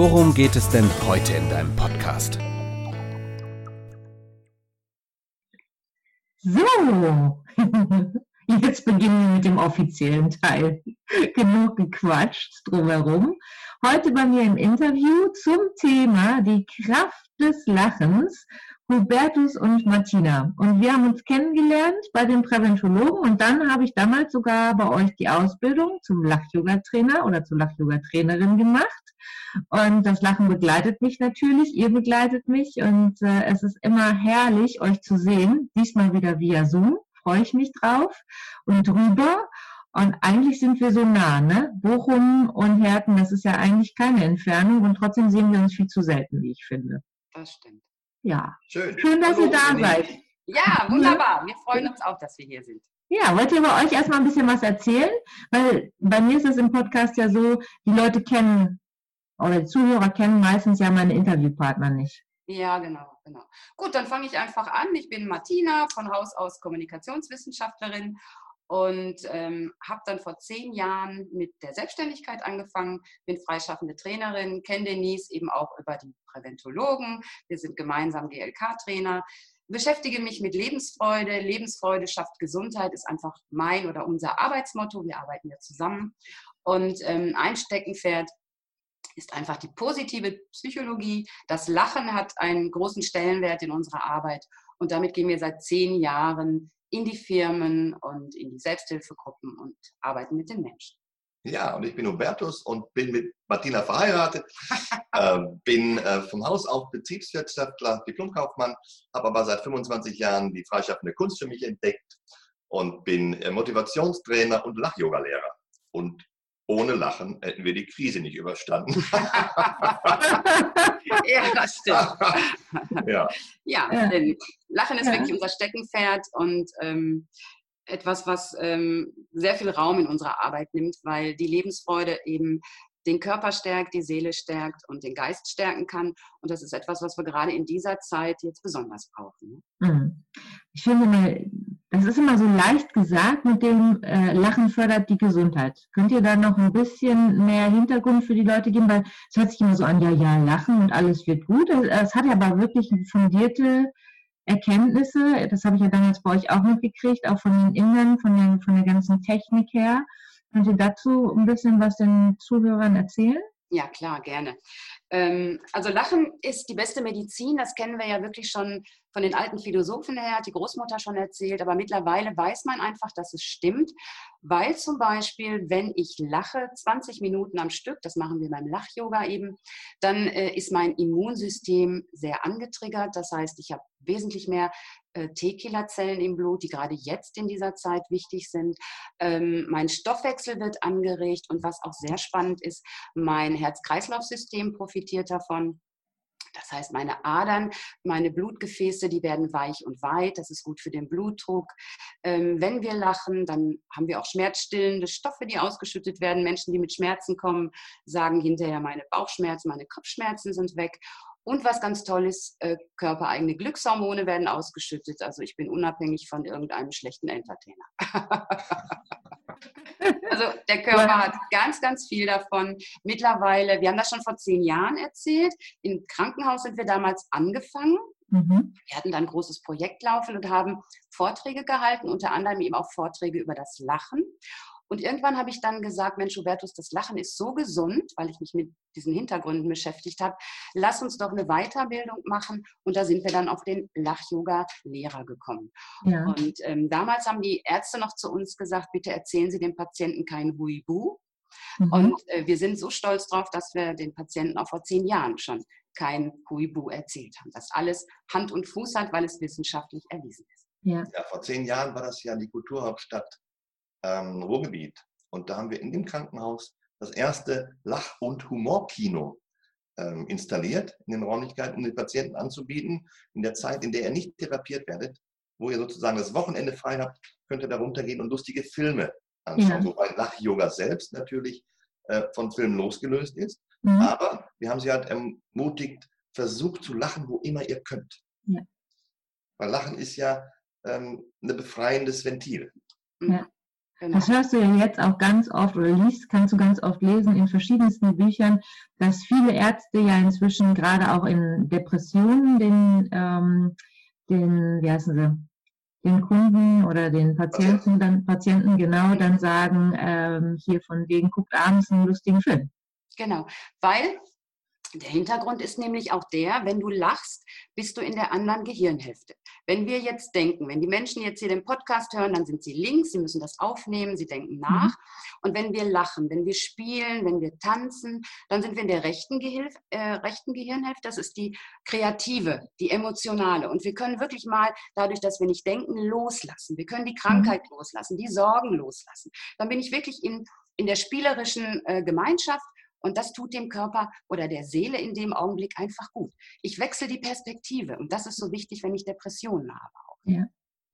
worum geht es denn heute in deinem Podcast? So, jetzt beginnen wir mit dem offiziellen Teil. Genug gequatscht drumherum. Heute bei mir im Interview zum Thema die Kraft des Lachens Hubertus und Martina. Und wir haben uns kennengelernt bei den Präventologen und dann habe ich damals sogar bei euch die Ausbildung zum Lach-Yoga-Trainer oder zur Lach-Yoga-Trainerin gemacht. Und das Lachen begleitet mich natürlich, ihr begleitet mich und äh, es ist immer herrlich, euch zu sehen. Diesmal wieder via Zoom, freue ich mich drauf und drüber. Und eigentlich sind wir so nah, ne? Bochum und Herten, das ist ja eigentlich keine Entfernung und trotzdem sehen wir uns viel zu selten, wie ich finde. Das stimmt. Ja. Schön. Schön, dass Hallo, ihr da seid. Ja, wunderbar. Wir freuen uns auch, dass wir hier sind. Ja, wollt ihr bei euch erstmal ein bisschen was erzählen? Weil bei mir ist es im Podcast ja so, die Leute kennen oder Zuhörer kennen meistens ja meine Interviewpartner nicht. Ja, genau, genau. Gut, dann fange ich einfach an. Ich bin Martina, von Haus aus Kommunikationswissenschaftlerin und ähm, habe dann vor zehn Jahren mit der Selbstständigkeit angefangen, bin freischaffende Trainerin, kenne Denise eben auch über die Präventologen, wir sind gemeinsam GLK-Trainer, beschäftige mich mit Lebensfreude. Lebensfreude schafft Gesundheit, ist einfach mein oder unser Arbeitsmotto. Wir arbeiten ja zusammen. Und ähm, ein Steckenpferd ist einfach die positive Psychologie. Das Lachen hat einen großen Stellenwert in unserer Arbeit. Und damit gehen wir seit zehn Jahren in die Firmen und in die Selbsthilfegruppen und arbeiten mit den Menschen. Ja, und ich bin Hubertus und bin mit Martina verheiratet, äh, bin äh, vom Haus auf Betriebswirtschaftler, Diplomkaufmann, habe aber seit 25 Jahren die freischaffende Kunst für mich entdeckt und bin äh, Motivationstrainer und Lach-Yoga-Lehrer. Und ohne Lachen hätten wir die Krise nicht überstanden. ja, das stimmt. ja. ja, denn Lachen ist ja. wirklich unser Steckenpferd und ähm, etwas, was ähm, sehr viel Raum in unserer Arbeit nimmt, weil die Lebensfreude eben den Körper stärkt, die Seele stärkt und den Geist stärken kann. Und das ist etwas, was wir gerade in dieser Zeit jetzt besonders brauchen. Ne? Mhm. Ich finde das ist immer so leicht gesagt, mit dem äh, Lachen fördert die Gesundheit. Könnt ihr da noch ein bisschen mehr Hintergrund für die Leute geben? Weil es hört sich immer so an, ja, ja, lachen und alles wird gut. Es hat ja aber wirklich fundierte Erkenntnisse. Das habe ich ja damals bei euch auch mitgekriegt, auch von den Indern, von, den, von der ganzen Technik her. Könnt ihr dazu ein bisschen was den Zuhörern erzählen? Ja, klar, gerne. Ähm, also Lachen ist die beste Medizin, das kennen wir ja wirklich schon von den alten Philosophen her, hat die Großmutter schon erzählt, aber mittlerweile weiß man einfach, dass es stimmt, weil zum Beispiel, wenn ich lache, 20 Minuten am Stück, das machen wir beim Lach-Yoga eben, dann äh, ist mein Immunsystem sehr angetriggert, das heißt, ich habe wesentlich mehr T-Killerzellen im Blut, die gerade jetzt in dieser Zeit wichtig sind. Ähm, mein Stoffwechsel wird angeregt und was auch sehr spannend ist, mein Herz-Kreislauf-System profitiert davon. Das heißt, meine Adern, meine Blutgefäße, die werden weich und weit. Das ist gut für den Blutdruck. Ähm, wenn wir lachen, dann haben wir auch schmerzstillende Stoffe, die ausgeschüttet werden. Menschen, die mit Schmerzen kommen, sagen hinterher, meine Bauchschmerzen, meine Kopfschmerzen sind weg. Und was ganz toll ist, äh, körpereigene Glückshormone werden ausgeschüttet. Also ich bin unabhängig von irgendeinem schlechten Entertainer. also der Körper hat ganz, ganz viel davon. Mittlerweile, wir haben das schon vor zehn Jahren erzählt. Im Krankenhaus sind wir damals angefangen. Mhm. Wir hatten dann ein großes Projekt laufen und haben Vorträge gehalten, unter anderem eben auch Vorträge über das Lachen. Und irgendwann habe ich dann gesagt, Mensch, Hubertus, das Lachen ist so gesund, weil ich mich mit diesen Hintergründen beschäftigt habe. Lass uns doch eine Weiterbildung machen. Und da sind wir dann auf den Lach-Yoga-Lehrer gekommen. Ja. Und ähm, damals haben die Ärzte noch zu uns gesagt, bitte erzählen Sie dem Patienten kein Huibu. Mhm. Und äh, wir sind so stolz drauf, dass wir den Patienten auch vor zehn Jahren schon kein Huibu erzählt haben. Dass alles Hand und Fuß hat, weil es wissenschaftlich erwiesen ist. Ja. ja, vor zehn Jahren war das ja die Kulturhauptstadt ähm, Ruhrgebiet. Und da haben wir in dem Krankenhaus das erste Lach- und Humorkino ähm, installiert in den Räumlichkeiten, um den Patienten anzubieten. In der Zeit, in der er nicht therapiert werdet, wo ihr sozusagen das Wochenende frei habt, könnt ihr da runtergehen und lustige Filme anschauen. Ja. Wobei Lach-Yoga selbst natürlich äh, von Filmen losgelöst ist. Mhm. Aber wir haben sie halt ermutigt, versucht zu lachen, wo immer ihr könnt. Ja. Weil Lachen ist ja ähm, ein befreiendes Ventil. Ja. Genau. Das hörst du ja jetzt auch ganz oft oder liest, kannst du ganz oft lesen in verschiedensten Büchern, dass viele Ärzte ja inzwischen gerade auch in Depressionen den, ähm, den, wie heißen sie, den Kunden oder den Patienten dann Patienten genau dann sagen, ähm, hier von wegen guckt abends einen lustigen Film. Genau, weil der Hintergrund ist nämlich auch der, wenn du lachst, bist du in der anderen Gehirnhälfte. Wenn wir jetzt denken, wenn die Menschen jetzt hier den Podcast hören, dann sind sie links, sie müssen das aufnehmen, sie denken mhm. nach. Und wenn wir lachen, wenn wir spielen, wenn wir tanzen, dann sind wir in der rechten, Gehilf, äh, rechten Gehirnhälfte. Das ist die kreative, die emotionale. Und wir können wirklich mal, dadurch, dass wir nicht denken, loslassen. Wir können die mhm. Krankheit loslassen, die Sorgen loslassen. Dann bin ich wirklich in, in der spielerischen äh, Gemeinschaft und das tut dem Körper oder der Seele in dem Augenblick einfach gut. Ich wechsle die Perspektive und das ist so wichtig, wenn ich Depressionen habe. Auch. Ja.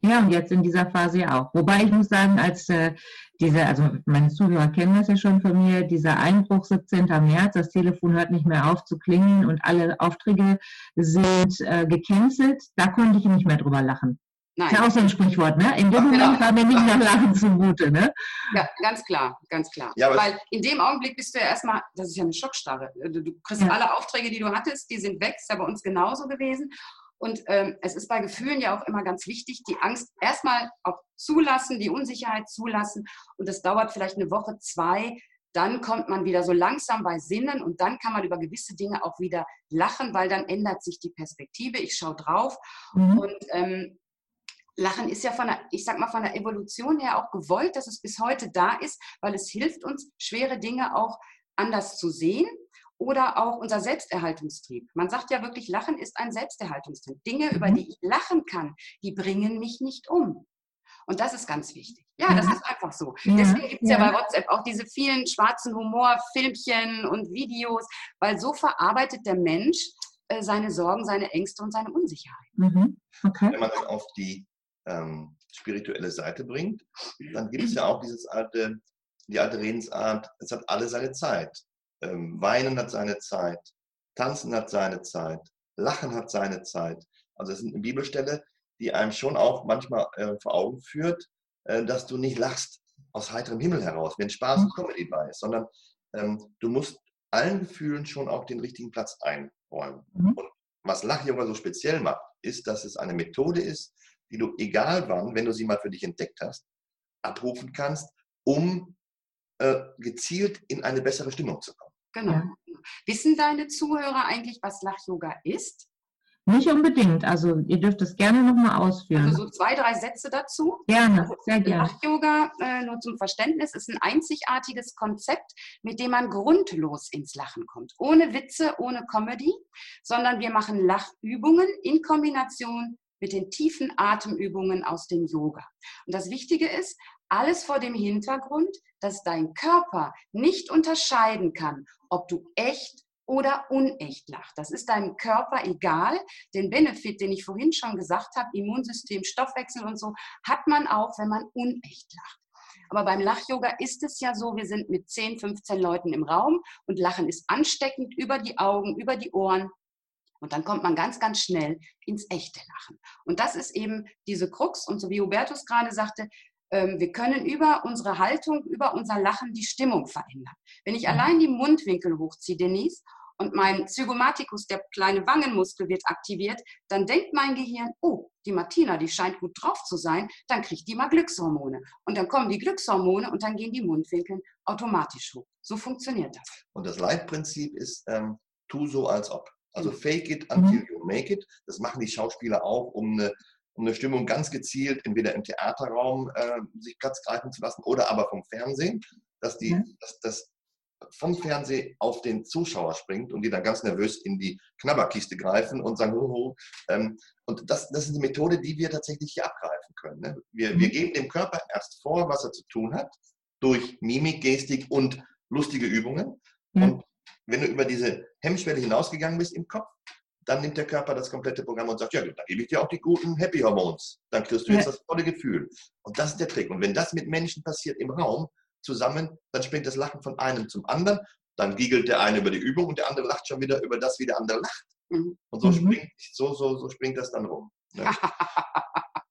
Ja, und jetzt in dieser Phase ja auch. Wobei ich muss sagen, als äh, diese, also meine Zuhörer kennen das ja schon von mir, dieser Einbruch 17. März, das Telefon hört nicht mehr auf zu klingeln und alle Aufträge sind äh, gecancelt, da konnte ich nicht mehr drüber lachen. Nein. Ist ja auch so ein Sprichwort, ne? In dem Moment genau. war mir nicht nach Lachen zumute, ne? Ja, ganz klar, ganz klar. Ja, Weil in dem Augenblick bist du ja erstmal, das ist ja eine Schockstarre. Du, du kriegst ja. alle Aufträge, die du hattest, die sind weg, ist ja bei uns genauso gewesen. Und ähm, es ist bei Gefühlen ja auch immer ganz wichtig, die Angst erstmal auch zulassen, die Unsicherheit zulassen. Und das dauert vielleicht eine Woche, zwei. Dann kommt man wieder so langsam bei Sinnen und dann kann man über gewisse Dinge auch wieder lachen, weil dann ändert sich die Perspektive. Ich schaue drauf mhm. und ähm, Lachen ist ja von der, ich sag mal, von der Evolution her auch gewollt, dass es bis heute da ist, weil es hilft uns, schwere Dinge auch anders zu sehen oder auch unser Selbsterhaltungstrieb. Man sagt ja wirklich, Lachen ist ein Selbsterhaltungstrieb. Dinge, über mhm. die ich lachen kann, die bringen mich nicht um. Und das ist ganz wichtig. Ja, das ist einfach so. Ja, Deswegen gibt es ja. ja. bei WhatsApp auch diese vielen schwarzen Humorfilmchen und Videos, weil so verarbeitet der Mensch äh, seine Sorgen, seine Ängste und seine Unsicherheit. Mhm. Okay. Wenn man dann auf die ähm, spirituelle Seite bringt, dann gibt es ja auch dieses alte, die alte Redensart, es hat alle seine Zeit. Ähm, Weinen hat seine Zeit, Tanzen hat seine Zeit, Lachen hat seine Zeit. Also es ist eine Bibelstelle, die einem schon auch manchmal äh, vor Augen führt, äh, dass du nicht lachst aus heiterem Himmel heraus, wenn Spaß und Comedy bei ist, sondern ähm, du musst allen Gefühlen schon auch den richtigen Platz einräumen. Mhm. Und was Lach-Yoga so speziell macht, ist, dass es eine Methode ist, die du egal wann, wenn du sie mal für dich entdeckt hast, abrufen kannst, um äh, gezielt in eine bessere Stimmung zu kommen. Genau. Wissen deine Zuhörer eigentlich, was Lach-Yoga ist? Nicht unbedingt. Also ihr dürft es gerne nochmal ausführen. Also so zwei, drei Sätze dazu. Gerne, also sehr gerne. Lach-Yoga, äh, nur zum Verständnis, ist ein einzigartiges Konzept, mit dem man grundlos ins Lachen kommt. Ohne Witze, ohne Comedy, sondern wir machen Lachübungen in Kombination mit den tiefen Atemübungen aus dem Yoga. Und das Wichtige ist, alles vor dem Hintergrund, dass dein Körper nicht unterscheiden kann, ob du echt oder unecht lacht. Das ist deinem Körper egal. Den Benefit, den ich vorhin schon gesagt habe, Immunsystem, Stoffwechsel und so, hat man auch, wenn man unecht lacht. Aber beim Lach-Yoga ist es ja so, wir sind mit 10, 15 Leuten im Raum und Lachen ist ansteckend über die Augen, über die Ohren. Und dann kommt man ganz, ganz schnell ins echte Lachen. Und das ist eben diese Krux. Und so wie Hubertus gerade sagte, ähm, wir können über unsere Haltung, über unser Lachen die Stimmung verändern. Wenn ich allein die Mundwinkel hochziehe, Denise, und mein Zygomaticus, der kleine Wangenmuskel, wird aktiviert, dann denkt mein Gehirn, oh, die Martina, die scheint gut drauf zu sein, dann kriegt die mal Glückshormone. Und dann kommen die Glückshormone und dann gehen die Mundwinkel automatisch hoch. So funktioniert das. Und das Leitprinzip ist, ähm, tu so als ob. Also fake it until mhm. you make it. Das machen die Schauspieler auch, um eine, um eine Stimmung ganz gezielt entweder im Theaterraum äh, sich Platz greifen zu lassen oder aber vom Fernsehen, dass die, mhm. dass, dass vom Fernsehen auf den Zuschauer springt und die dann ganz nervös in die Knabberkiste greifen und sagen, hoho. Ähm, und das, das ist eine Methode, die wir tatsächlich hier abgreifen können. Ne? Wir, mhm. wir geben dem Körper erst vor, was er zu tun hat, durch Mimik, Gestik und lustige Übungen. Mhm. Und wenn du über diese Hemmschwelle hinausgegangen bist im Kopf, dann nimmt der Körper das komplette Programm und sagt, ja, dann gebe ich dir auch die guten Happy Hormones. Dann kriegst du jetzt ja. das tolle Gefühl. Und das ist der Trick. Und wenn das mit Menschen passiert im Raum zusammen, dann springt das Lachen von einem zum anderen. Dann giegelt der eine über die Übung und der andere lacht schon wieder über das, wie der andere lacht. Mhm. Und so, mhm. springt, so, so, so springt das dann rum. Ne?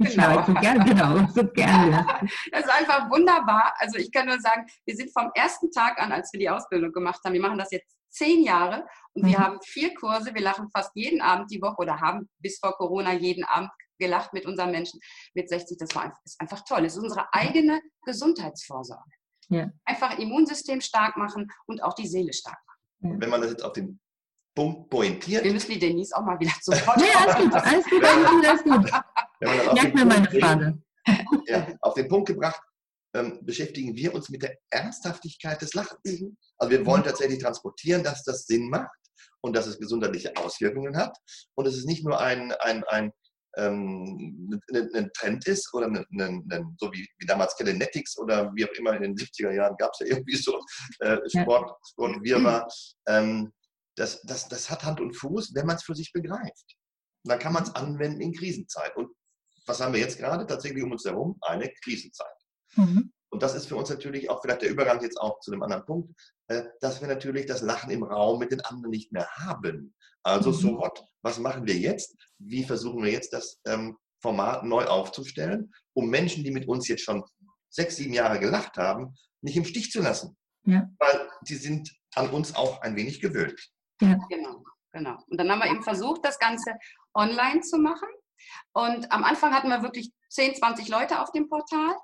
Genau. So gerne, genau, so gerne. Das ist einfach wunderbar. Also ich kann nur sagen, wir sind vom ersten Tag an, als wir die Ausbildung gemacht haben, wir machen das jetzt zehn Jahre und mhm. wir haben vier Kurse. Wir lachen fast jeden Abend die Woche oder haben bis vor Corona jeden Abend gelacht mit unseren Menschen mit 60. Das war einfach, ist einfach toll. Es ist unsere eigene Gesundheitsvorsorge. Ja. Einfach Immunsystem stark machen und auch die Seele stark machen. Wenn man das jetzt auf den Punkt pointiert. Wir müssen die Denise auch mal wieder zu Wort Nee, alles gut, alles gut, alles gut. Merk mir meine Frage. Ja, auf den Punkt gebracht, ähm, beschäftigen wir uns mit der Ernsthaftigkeit des Lachens. Mhm. Also wir wollen tatsächlich transportieren, dass das Sinn macht und dass es gesundheitliche Auswirkungen hat. Und es ist nicht nur ein, ein, ein, ähm, ein, ein Trend ist oder ein, ein, so wie, wie damals Kinetics oder wie auch immer in den 70er Jahren gab es ja irgendwie so äh, Sport, Sport Wirrwarr. Ähm, das, das, das hat Hand und Fuß, wenn man es für sich begreift. Und dann kann man es anwenden in Krisenzeit. Und was haben wir jetzt gerade tatsächlich um uns herum? Eine Krisenzeit. Mhm. Und das ist für uns natürlich auch vielleicht der Übergang jetzt auch zu einem anderen Punkt, äh, dass wir natürlich das Lachen im Raum mit den anderen nicht mehr haben. Also mhm. so what? Was machen wir jetzt? Wie versuchen wir jetzt das ähm, Format neu aufzustellen, um Menschen, die mit uns jetzt schon sechs, sieben Jahre gelacht haben, nicht im Stich zu lassen? Ja. Weil die sind an uns auch ein wenig gewöhnt. Ja. Genau, genau. Und dann haben wir eben versucht, das Ganze online zu machen. Und am Anfang hatten wir wirklich 10, 20 Leute auf dem Portal.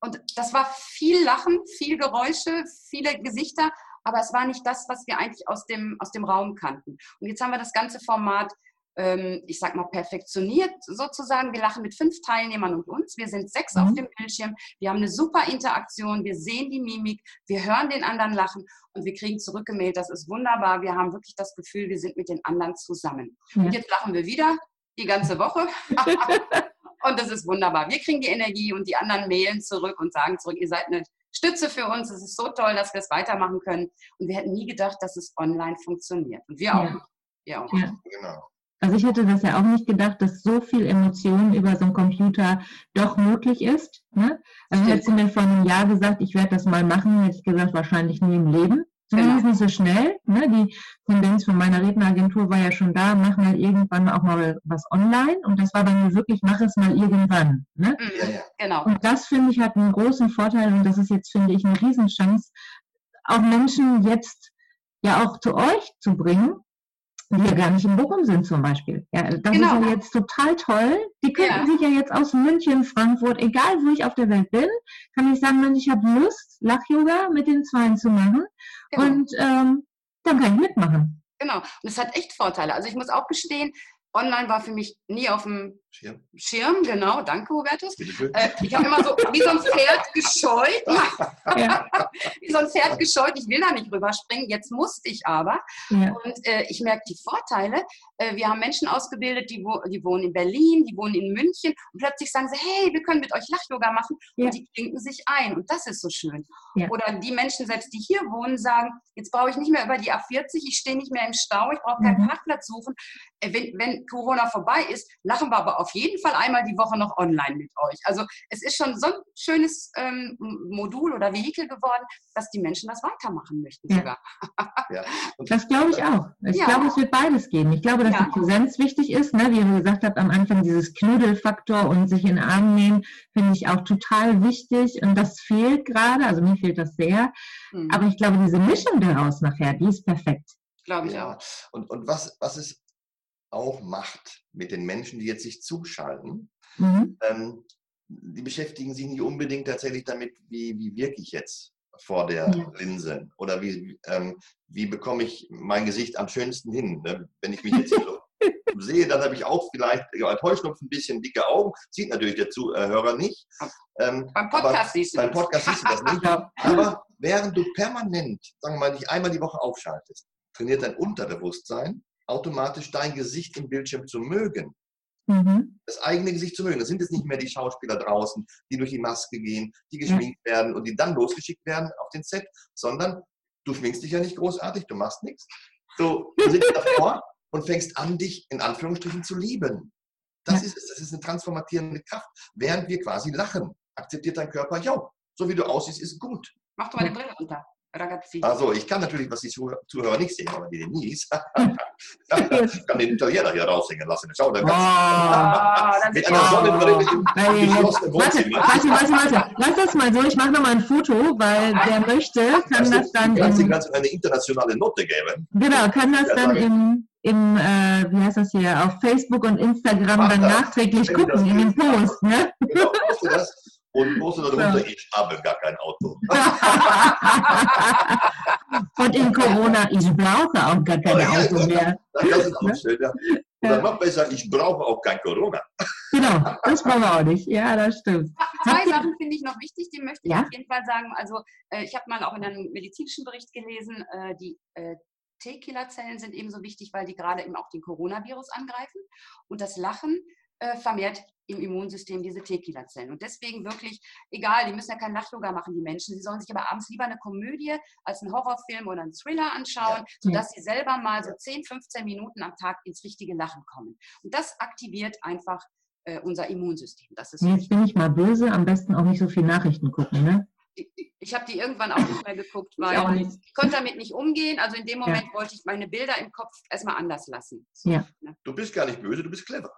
Und das war viel Lachen, viel Geräusche, viele Gesichter, aber es war nicht das, was wir eigentlich aus dem, aus dem Raum kannten. Und jetzt haben wir das ganze Format, ähm, ich sag mal, perfektioniert sozusagen. Wir lachen mit fünf Teilnehmern und uns. Wir sind sechs mhm. auf dem Bildschirm. Wir haben eine super Interaktion. Wir sehen die Mimik. Wir hören den anderen lachen und wir kriegen zurückgemeldet. Das ist wunderbar. Wir haben wirklich das Gefühl, wir sind mit den anderen zusammen. Ja. Und jetzt lachen wir wieder die ganze Woche. Und das ist wunderbar. Wir kriegen die Energie und die anderen mailen zurück und sagen zurück, ihr seid eine Stütze für uns. Es ist so toll, dass wir es weitermachen können. Und wir hätten nie gedacht, dass es online funktioniert. Und wir auch. Ja. auch. Ja. Genau. Also ich hätte das ja auch nicht gedacht, dass so viel Emotionen über so einen Computer doch möglich ist. Ne? Also hättest du mir vor einem Jahr gesagt, ich werde das mal machen, hätte ich gesagt, wahrscheinlich nie im Leben. Zumindest genau. nicht so schnell. Ne? Die Tendenz von meiner Redneragentur war ja schon da, mach mal irgendwann auch mal was online. Und das war bei mir wirklich, mach es mal irgendwann. Ne? Mhm, ja, ja. Genau. Und das finde ich hat einen großen Vorteil und das ist jetzt, finde ich, eine Riesenchance, auch Menschen jetzt ja auch zu euch zu bringen, die ja gar nicht in Bochum sind zum Beispiel. Ja, das genau. ist ja jetzt total toll. Die könnten ja. sich ja jetzt aus München, Frankfurt, egal wo ich auf der Welt bin, kann ich sagen, Mensch, ich habe Lust, Lach-Yoga mit den Zweien zu machen. Genau. Und ähm, dann kann ich mitmachen. Genau. Und es hat echt Vorteile. Also ich muss auch gestehen, online war für mich nie auf dem Schirm. Schirm, genau, danke Hubertus. Äh, ich habe immer so wie so ein Pferd gescheut. ja. Wie so ein Pferd gescheut, ich will da nicht rüberspringen, jetzt musste ich aber. Ja. Und äh, ich merke die Vorteile. Äh, wir haben Menschen ausgebildet, die, wo, die wohnen in Berlin, die wohnen in München und plötzlich sagen sie, hey, wir können mit euch Lach-Yoga machen ja. und die klinken sich ein und das ist so schön. Oder die Menschen selbst, die hier wohnen, sagen, jetzt brauche ich nicht mehr über die A40, ich stehe nicht mehr im Stau, ich brauche keinen mhm. Parkplatz suchen. Äh, wenn, wenn Corona vorbei ist, lachen wir aber auf jeden Fall einmal die Woche noch online mit euch. Also es ist schon so ein schönes ähm, Modul oder Vehikel geworden, dass die Menschen das weitermachen möchten ja. sogar. Ja. Das glaube ich auch. Ich ja. glaube, es wird beides geben. Ich glaube, dass die Präsenz wichtig ist. Ne? Wie ihr gesagt habt am Anfang, dieses Knuddelfaktor und sich in den Arm nehmen, finde ich auch total wichtig. Und das fehlt gerade. Also mir fehlt das sehr. Mhm. Aber ich glaube, diese Mischung daraus nachher, die ist perfekt. Glaube ich auch. Und, und was, was ist auch macht mit den Menschen, die jetzt sich zuschalten. Mhm. Ähm, die beschäftigen sich nicht unbedingt tatsächlich damit, wie, wie wirke ich jetzt vor der ja. Linse oder wie, ähm, wie bekomme ich mein Gesicht am schönsten hin. Ne? Wenn ich mich jetzt hier so sehe, dann habe ich auch vielleicht als Heuschnupfen ein bisschen dicke Augen. Sieht natürlich der Zuhörer nicht. Ähm, beim Podcast siehst du Beim Podcast siehst du das nicht. Aber während du permanent, sagen wir mal, dich einmal die Woche aufschaltest, trainiert dein Unterbewusstsein automatisch dein Gesicht im Bildschirm zu mögen. Mhm. Das eigene Gesicht zu mögen. Das sind jetzt nicht mehr die Schauspieler draußen, die durch die Maske gehen, die geschminkt ja. werden und die dann losgeschickt werden auf den Set, sondern Du schminkst dich ja nicht großartig, du machst nichts. Du, du sitzt davor und fängst an, dich in Anführungsstrichen zu lieben. Das ja. ist es, das ist eine transformierende Kraft. Während wir quasi lachen, akzeptiert dein Körper, ja, so wie du aussiehst, ist gut. Mach doch mal die Brille runter. Ragazzi. Also, ich kann natürlich, was die Zuhörer nicht sehen, aber die Denise ich kann den Italiener hier raushängen lassen. Schau, da oh, mit einer Sonnenbrille im geschlossenen Wohnzimmer. Warte, warte, warte. Lass das mal so. Ich mache nochmal ein Foto, weil wer möchte, kann das dann. Kannst du kannst eine internationale Note geben. Genau, kann das dann im, im äh, wie heißt das hier, auf Facebook und Instagram Mach dann das. nachträglich gucken, in dem Post. Ne? Genau, das und poste darunter, ja. ich habe gar kein Auto. und in Corona, ich brauche auch gar kein Auto mehr. Das ist auch schön, ja. Oder noch besser, ich brauche auch kein Corona. Genau, das brauchen wir auch nicht. Ja, das stimmt. Zwei Sachen finde ich noch wichtig, die möchte ich ja? auf jeden Fall sagen. Also, äh, ich habe mal auch in einem medizinischen Bericht gelesen, äh, die äh, T-Killer-Zellen sind ebenso wichtig, weil die gerade eben auch den Coronavirus angreifen. Und das Lachen äh, vermehrt im Immunsystem diese T-Killer-Zellen. Und deswegen wirklich, egal, die müssen ja kein Lach-Yoga machen, die Menschen. Sie sollen sich aber abends lieber eine Komödie als einen Horrorfilm oder einen Thriller anschauen, ja. sodass sie selber mal so 10, 15 Minuten am Tag ins richtige Lachen kommen. Und das aktiviert einfach äh, unser Immunsystem. Das ist Jetzt bin ich mal böse, am besten auch nicht so viel Nachrichten gucken, ne? ich habe die irgendwann auch nicht mehr geguckt, weil ich, ich, konnte damit nicht umgehen. Also in dem Moment ja. wollte ich meine Bilder im Kopf erstmal anders lassen. So, ja. Ne? Du bist gar nicht böse, du bist clever.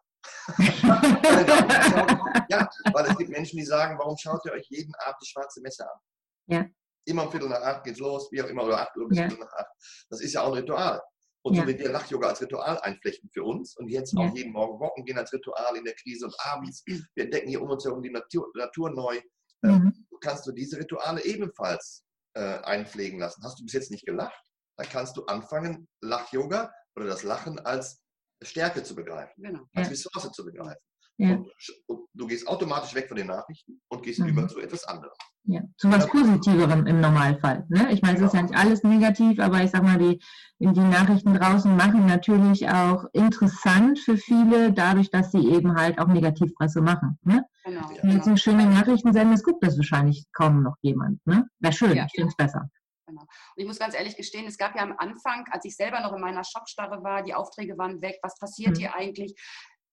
ja, weil es gibt Menschen, die sagen, warum schaut ihr euch jeden Abend die schwarze Messe an? Ja. Immer um Viertel nach acht geht's los, wie auch immer, oder acht Uhr bis ja. Viertel nach acht. Das ist ja auch ein Ritual. Und ja. so wie wir Lach-Yoga als Ritual einflechten für uns und jetzt auch jeden Morgen walken gehen als Ritual in der Krise und abends, wir entdecken hier um uns herum die Natur, Natur neu. Ähm, mhm. Kannst du diese Rituale ebenfalls äh, einpflegen lassen. Hast du bis jetzt nicht gelacht? Dann kannst du anfangen, Lach-Yoga oder das Lachen als Stärke zu begreifen, genau. als Ressource zu begreifen. Ja. Und, und, du gehst automatisch weg von den Nachrichten und gehst mhm. über zu etwas anderem. Ja, zu was Positiverem im Normalfall. Ne? Ich meine, es ist ja nicht alles negativ, aber ich sag mal, die, die Nachrichten draußen machen natürlich auch interessant für viele, dadurch, dass sie eben halt auch Negativpresse machen. Ne? Genau. Wenn jetzt eine schöne Nachrichten senden, guckt das wahrscheinlich kaum noch jemand. Ne? Wäre schön, ja. ich finde es besser. Genau. Und ich muss ganz ehrlich gestehen, es gab ja am Anfang, als ich selber noch in meiner Schockstarre war, die Aufträge waren weg, was passiert mhm. hier eigentlich?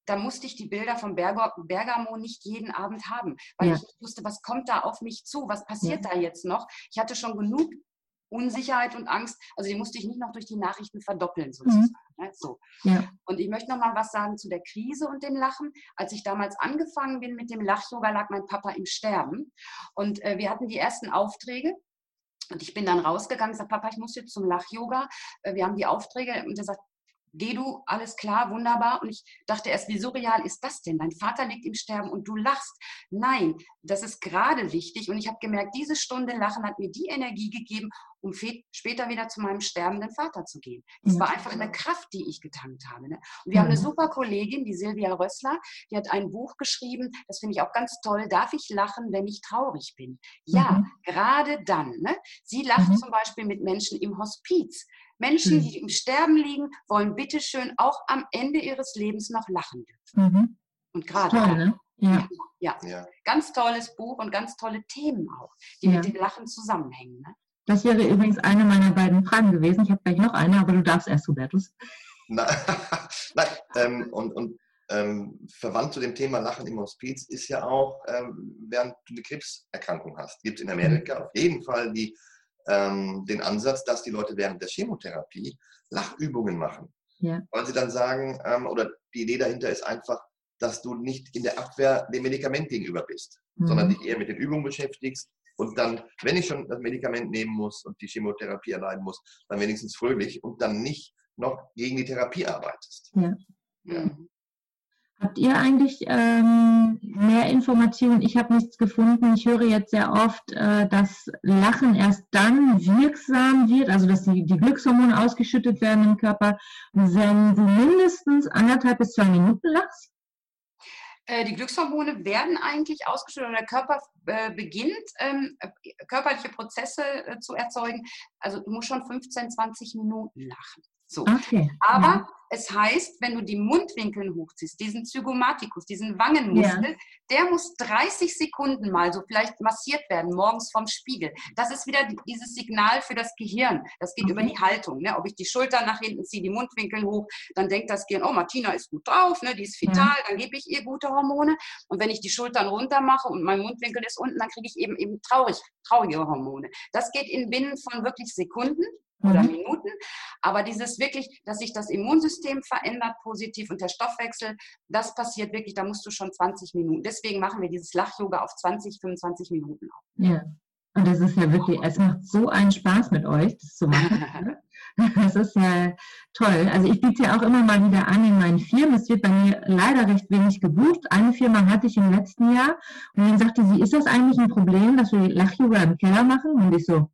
Da musste ich die Bilder von Bergamo nicht jeden Abend haben, weil ja. ich wusste, was kommt da auf mich zu, was passiert ja. da jetzt noch. Ich hatte schon genug Unsicherheit und Angst, also die musste ich nicht noch durch die Nachrichten verdoppeln mhm. sozusagen. Mhm. So. Ja. Und ich möchte noch mal was sagen zu der Krise und dem Lachen. Als ich damals angefangen bin mit dem Lach-Yoga, lag mein Papa im Sterben. Und äh, wir hatten die ersten Aufträge und ich bin dann rausgegangen, sage, Papa, ich muss jetzt zum Lach-Yoga. Äh, wir haben die Aufträge. Und er sagt, geh du, alles klar, wunderbar. Und ich dachte erst, wie surreal ist das denn? Dein Vater liegt im Sterben und du lachst. Nein, das ist gerade wichtig. Und ich habe gemerkt, diese Stunde Lachen hat mir die Energie gegeben, um später wieder zu meinem sterbenden Vater zu gehen. Das war einfach eine Kraft, die ich getankt habe. Ne? Und wir haben eine super Kollegin, die Silvia Rössler, die hat ein Buch geschrieben, das finde ich auch ganz toll. Darf ich lachen, wenn ich traurig bin? Ja, mhm. gerade dann. Ne? Sie lacht mhm. zum Beispiel mit Menschen im Hospiz. Menschen, mhm. die im Sterben liegen, wollen bitteschön auch am Ende ihres Lebens noch lachen dürfen. Mhm. Und gerade. Toll, ne? ja. Ja. ja. ganz tolles Buch und ganz tolle Themen auch, die ja. mit dem Lachen zusammenhängen. Ne? Das wäre übrigens eine meiner beiden Fragen gewesen. Ich habe gleich noch eine, aber du darfst erst, Hubertus. Nein, Nein ähm, und, und ähm, verwandt zu dem Thema Lachen im Hospiz ist ja auch, ähm, während du eine Krebserkrankung hast, gibt es in Amerika auf jeden Fall die ähm, den Ansatz, dass die Leute während der Chemotherapie Lachübungen machen. Ja. Weil sie dann sagen, ähm, oder die Idee dahinter ist einfach, dass du nicht in der Abwehr dem Medikament gegenüber bist, mhm. sondern dich eher mit den Übungen beschäftigst und dann, wenn ich schon das Medikament nehmen muss und die Chemotherapie erleiden muss, dann wenigstens fröhlich und dann nicht noch gegen die Therapie arbeitest. Ja. ja. Habt ihr eigentlich ähm, mehr Informationen? Ich habe nichts gefunden. Ich höre jetzt sehr oft, äh, dass Lachen erst dann wirksam wird, also dass die, die Glückshormone ausgeschüttet werden im Körper, wenn du mindestens anderthalb bis zwei Minuten lachst. Äh, die Glückshormone werden eigentlich ausgeschüttet und der Körper beginnt, ähm, körperliche Prozesse äh, zu erzeugen. Also du musst schon 15, 20 Minuten lachen. So. Okay. Aber ja. Es heißt, wenn du die Mundwinkel hochziehst, diesen Zygomatikus, diesen Wangenmuskel, ja. der muss 30 Sekunden mal so vielleicht massiert werden, morgens vom Spiegel. Das ist wieder dieses Signal für das Gehirn. Das geht okay. über die Haltung. Ne? Ob ich die Schultern nach hinten ziehe, die Mundwinkel hoch, dann denkt das Gehirn, oh, Martina ist gut drauf, ne? die ist vital, ja. dann gebe ich ihr gute Hormone. Und wenn ich die Schultern runter mache und mein Mundwinkel ist unten, dann kriege ich eben, eben traurig, traurige Hormone. Das geht in Binnen von wirklich Sekunden oder mhm. Minuten. Aber dieses wirklich, dass sich das Immunsystem verändert positiv und der Stoffwechsel, das passiert wirklich, da musst du schon 20 Minuten. Deswegen machen wir dieses Lach-Yoga auf 20, 25 Minuten auf. Ja. Und das ist ja wirklich, es macht so einen Spaß mit euch, das zu machen. Das ist ja toll. Also ich biete ja auch immer mal wieder an in meinen Firmen. Es wird bei mir leider recht wenig gebucht. Eine Firma hatte ich im letzten Jahr und dann sagte sie, ist das eigentlich ein Problem, dass wir Lach-Yoga im Keller machen? Und ich so,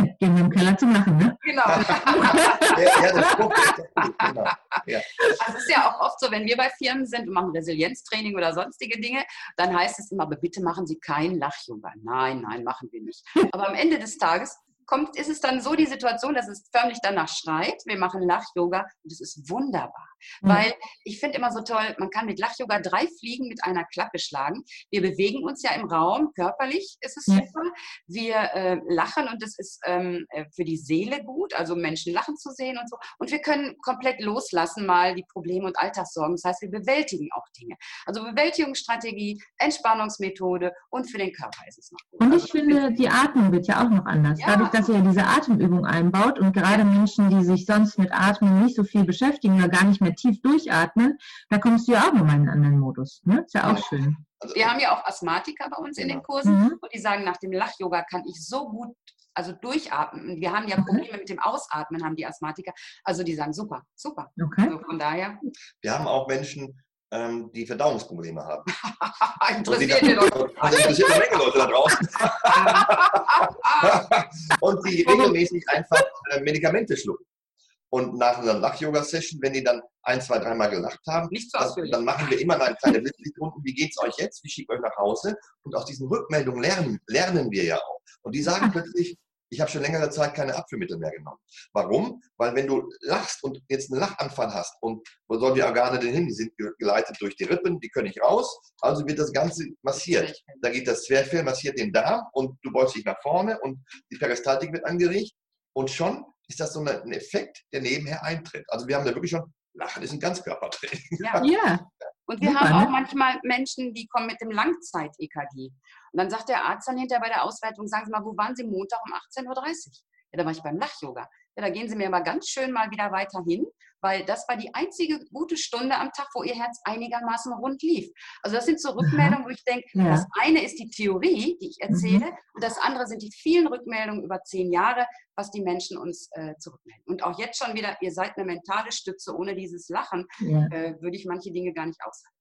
Nee, gehen wir im Keller zum Lachen, ne? Genau. ja, das genau. Ja. Also es ist ja auch oft so, wenn wir bei Firmen sind und machen Resilienztraining oder sonstige Dinge, dann heißt es immer, aber bitte machen Sie kein Lach-Yoga. Nein, nein, machen wir nicht. Aber am Ende des Tages kommt, ist es dann so die Situation, dass es förmlich danach schreit. Wir machen Lach-Yoga und es ist wunderbar. Mhm. Weil ich finde immer so toll, man kann mit Lach-Yoga drei Fliegen mit einer Klappe schlagen. Wir bewegen uns ja im Raum, körperlich ist es ja. super. Wir äh, lachen und es ist ähm, äh, für die Seele gut, also Menschen lachen zu sehen und so. Und wir können komplett loslassen mal die Probleme und Alltagssorgen. Das heißt, wir bewältigen auch Dinge. Also Bewältigungsstrategie, Entspannungsmethode und für den Körper ist es noch gut. Und ich also, finde, die Atmung wird ja auch noch anders. Ja. Dadurch, dass ihr diese Atemübung einbaut und gerade Menschen, die sich sonst mit Atmen nicht so viel beschäftigen oder gar nicht mehr tief durchatmen, da kommst du ja auch nochmal in einen anderen Modus. Ne? Ist ja auch schön. Also, wir haben ja auch Asthmatiker bei uns in den Kursen mhm. und die sagen, nach dem Lach-Yoga kann ich so gut also durchatmen. Wir haben ja Probleme okay. mit dem Ausatmen, haben die Asthmatiker. Also die sagen, super, super. Okay. Also von daher. Wir haben auch Menschen, ähm, die Verdauungsprobleme haben. interessiert die doch. Also interessiert eine Menge Leute da draußen. und die regelmäßig einfach äh, Medikamente schlucken. Und nach einer Lach-Yoga-Session, wenn die dann ein, zwei, dreimal gelacht haben, das, dann machen wir immer eine kleine Blitzlichtrunde. Wie geht's euch jetzt? Wie schickt euch nach Hause? Und aus diesen Rückmeldungen lernen, lernen wir ja auch. Und die sagen plötzlich, ich habe schon längere Zeit keine Abführmittel mehr genommen. Warum? Weil wenn du lachst und jetzt einen Lachanfall hast und wo sollen die Organe denn hin? Die sind geleitet durch die Rippen, die können nicht raus, also wird das Ganze massiert. Da geht das Zwerchfell, massiert den Darm und du beugst dich nach vorne und die Peristaltik wird angeregt und schon ist das so ein Effekt, der nebenher eintritt. Also wir haben da wirklich schon, Lachen ist ein Ganzkörpertraining. Ja. ja. Und wir haben auch ne? manchmal Menschen, die kommen mit dem Langzeit-EKG. Und dann sagt der Arzt dann hinterher bei der Auswertung, sagen Sie mal, wo waren Sie Montag um 18.30 Uhr? Ja, da war ich beim Lach-Yoga. Ja, da gehen Sie mir mal ganz schön mal wieder weiter hin, weil das war die einzige gute Stunde am Tag, wo Ihr Herz einigermaßen rund lief. Also das sind so Rückmeldungen, wo ich denke, ja. das eine ist die Theorie, die ich erzähle, mhm. und das andere sind die vielen Rückmeldungen über zehn Jahre, was die Menschen uns äh, zurückmelden. Und auch jetzt schon wieder, ihr seid eine mentale Stütze. Ohne dieses Lachen ja. äh, würde ich manche Dinge gar nicht aushalten.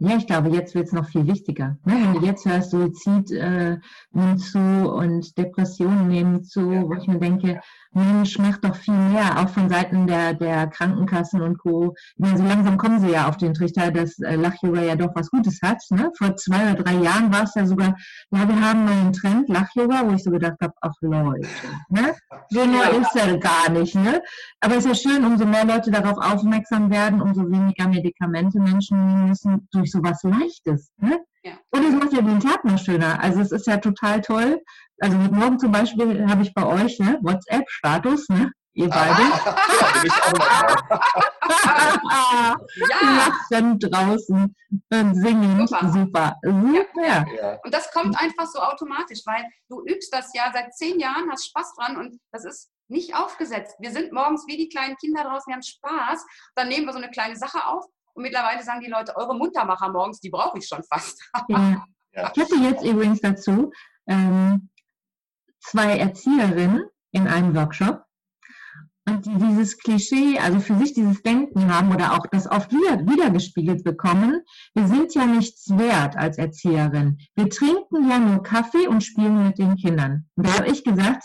Ja, ich glaube, jetzt wird es noch viel wichtiger. Ne? Wenn du jetzt hörst, Suizid äh, nimmt zu und Depressionen nehmen zu, wo ich mir denke, Mensch, macht doch viel mehr, auch von Seiten der, der Krankenkassen und Co. Ich meine, so langsam kommen sie ja auf den Trichter, dass äh, Lach-Yoga ja doch was Gutes hat. Ne? Vor zwei oder drei Jahren war es ja sogar, ja, wir haben einen Trend, Lach-Yoga, wo ich so gedacht habe, ach Leute, ne? so neu ist er gar nicht. Ne? Aber es ist ja schön, umso mehr Leute darauf aufmerksam werden, umso weniger Medikamente Menschen nehmen müssen durch sowas Leichtes. Ne? Ja. Und es macht ja den Tag noch schöner. Also es ist ja total toll. Also heute Morgen zum Beispiel habe ich bei euch ne, WhatsApp-Status, ne? Ihr beide. ja. Lachen draußen und singen. Super. Super. Super. Ja. Und das kommt einfach so automatisch, weil du übst das ja seit zehn Jahren, hast Spaß dran und das ist nicht aufgesetzt. Wir sind morgens wie die kleinen Kinder draußen, wir haben Spaß. Dann nehmen wir so eine kleine Sache auf und mittlerweile sagen die Leute, eure Muntermacher morgens, die brauche ich schon fast. ja. Ich hatte jetzt übrigens dazu ähm, zwei Erzieherinnen in einem Workshop und die dieses Klischee, also für sich dieses Denken haben oder auch das oft wieder, wiedergespiegelt bekommen, wir sind ja nichts wert als Erzieherin. Wir trinken ja nur Kaffee und spielen mit den Kindern. Und da habe ich gesagt,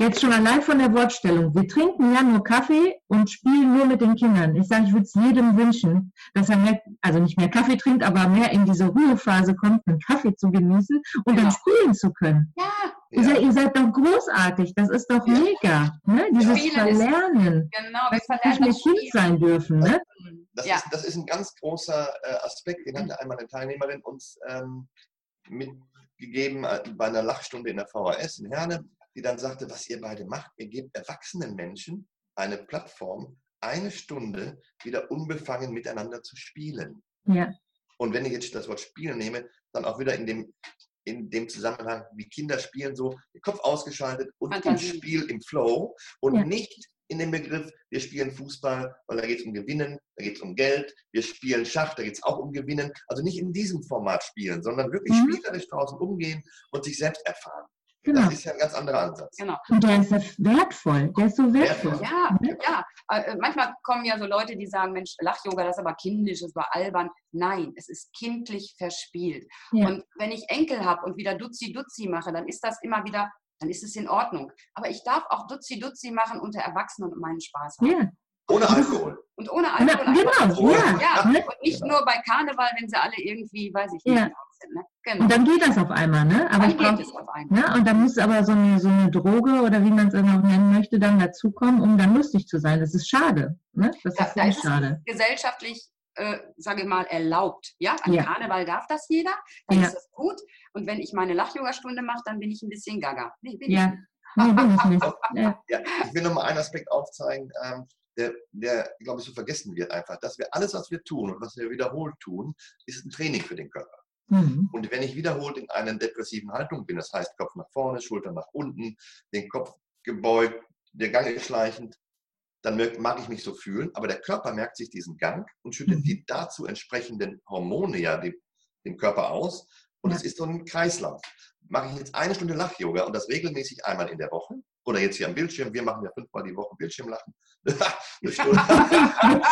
Jetzt schon allein von der Wortstellung. Wir trinken ja nur Kaffee und spielen nur mit den Kindern. Ich sage, ich würde es jedem wünschen, dass er mehr, also nicht mehr Kaffee trinkt, aber mehr in diese Ruhephase kommt, einen Kaffee zu genießen und genau. dann spielen zu können. Ja, Ihr, seid, ihr seid doch großartig, das ist doch Ja. mega. Ne? Dieses Spielen ist- Verlernen, Genau, wir dass wir nicht verlernen mehr das Kind Spiel. sein dürfen. Ne? Das, Ja. ist, das ist ein ganz großer äh, Aspekt, den hatte einmal eine Teilnehmerin uns ähm, mitgegeben äh, bei einer Lachstunde in der VHS in Herne, die dann sagte, was ihr beide macht, ihr gebt erwachsenen Menschen eine Plattform, eine Stunde wieder unbefangen miteinander zu spielen. Ja, Und wenn ich jetzt das Wort Spielen nehme, dann auch wieder in dem, in dem Zusammenhang, wie Kinder spielen, so den Kopf ausgeschaltet und im Fantasie. Spiel im Flow und Ja. nicht in dem Begriff, wir spielen Fußball, weil da geht es um Gewinnen, da geht es um Geld, wir spielen Schach, da geht es auch um Gewinnen. Also nicht in diesem Format spielen, sondern wirklich Mhm. spielerisch draußen umgehen und sich selbst erfahren. Genau. Das ist ja ein ganz anderer Ansatz. Genau. Und der ist ja wertvoll, der ist so wertvoll. Wertvoll. Ja, Mhm. ja. Äh, Manchmal kommen ja so Leute, die sagen, Mensch, Lach-Yoga, das ist aber kindisch, das war albern. Nein, es ist kindlich verspielt. Ja. Und wenn ich Enkel habe und wieder Duzi-Duzi mache, dann ist das immer wieder, dann ist es in Ordnung. Aber ich darf auch Duzi-Duzi machen unter Erwachsenen und meinen Spaß haben. Ja, Ohne Alkohol. Und ohne Na, Alkohol. einfach genau, ja. Ja, Ne? und nicht nur bei Karneval, wenn sie alle irgendwie, weiß ich nicht, Ja. drauf sind. Ne? Genau. Und dann geht das auf einmal, ne? Aber Dann ich geht brauche es auf einmal. Ne? Und da muss aber so eine, so eine Droge oder wie man es dann auch nennen möchte, dann dazukommen, um dann lustig zu sein. Das ist schade. Ne? Das Ja, ist da sehr ist es schade. gesellschaftlich, äh, sage ich mal, erlaubt. Ja, an Ja. Karneval darf das jeder, dann Ja. ist das gut. Und wenn ich meine Lach-Yoga-Stunde mache, dann bin ich ein bisschen gaga. Nee, bin Ja, nee, bin ich nicht. Ja. Ja, ich will noch mal einen Aspekt aufzeigen, ähm, der, der glaube ich, so vergessen wird einfach, dass wir alles, was wir tun und was wir wiederholt tun, ist ein Training für den Körper. Mhm. Und wenn ich wiederholt in einer depressiven Haltung bin, das heißt Kopf nach vorne, Schultern nach unten, den Kopf gebeugt, der Gang ist schleichend, dann mag ich mich so fühlen, aber der Körper merkt sich diesen Gang und schüttet Mhm. die dazu entsprechenden Hormone ja dem, dem Körper aus. Und Ja. es ist so ein Kreislauf. Mache ich jetzt eine Stunde Lach-Yoga und das regelmäßig einmal in der Woche oder jetzt hier am Bildschirm, wir machen ja fünfmal die Woche Bildschirmlachen, eine Stunde,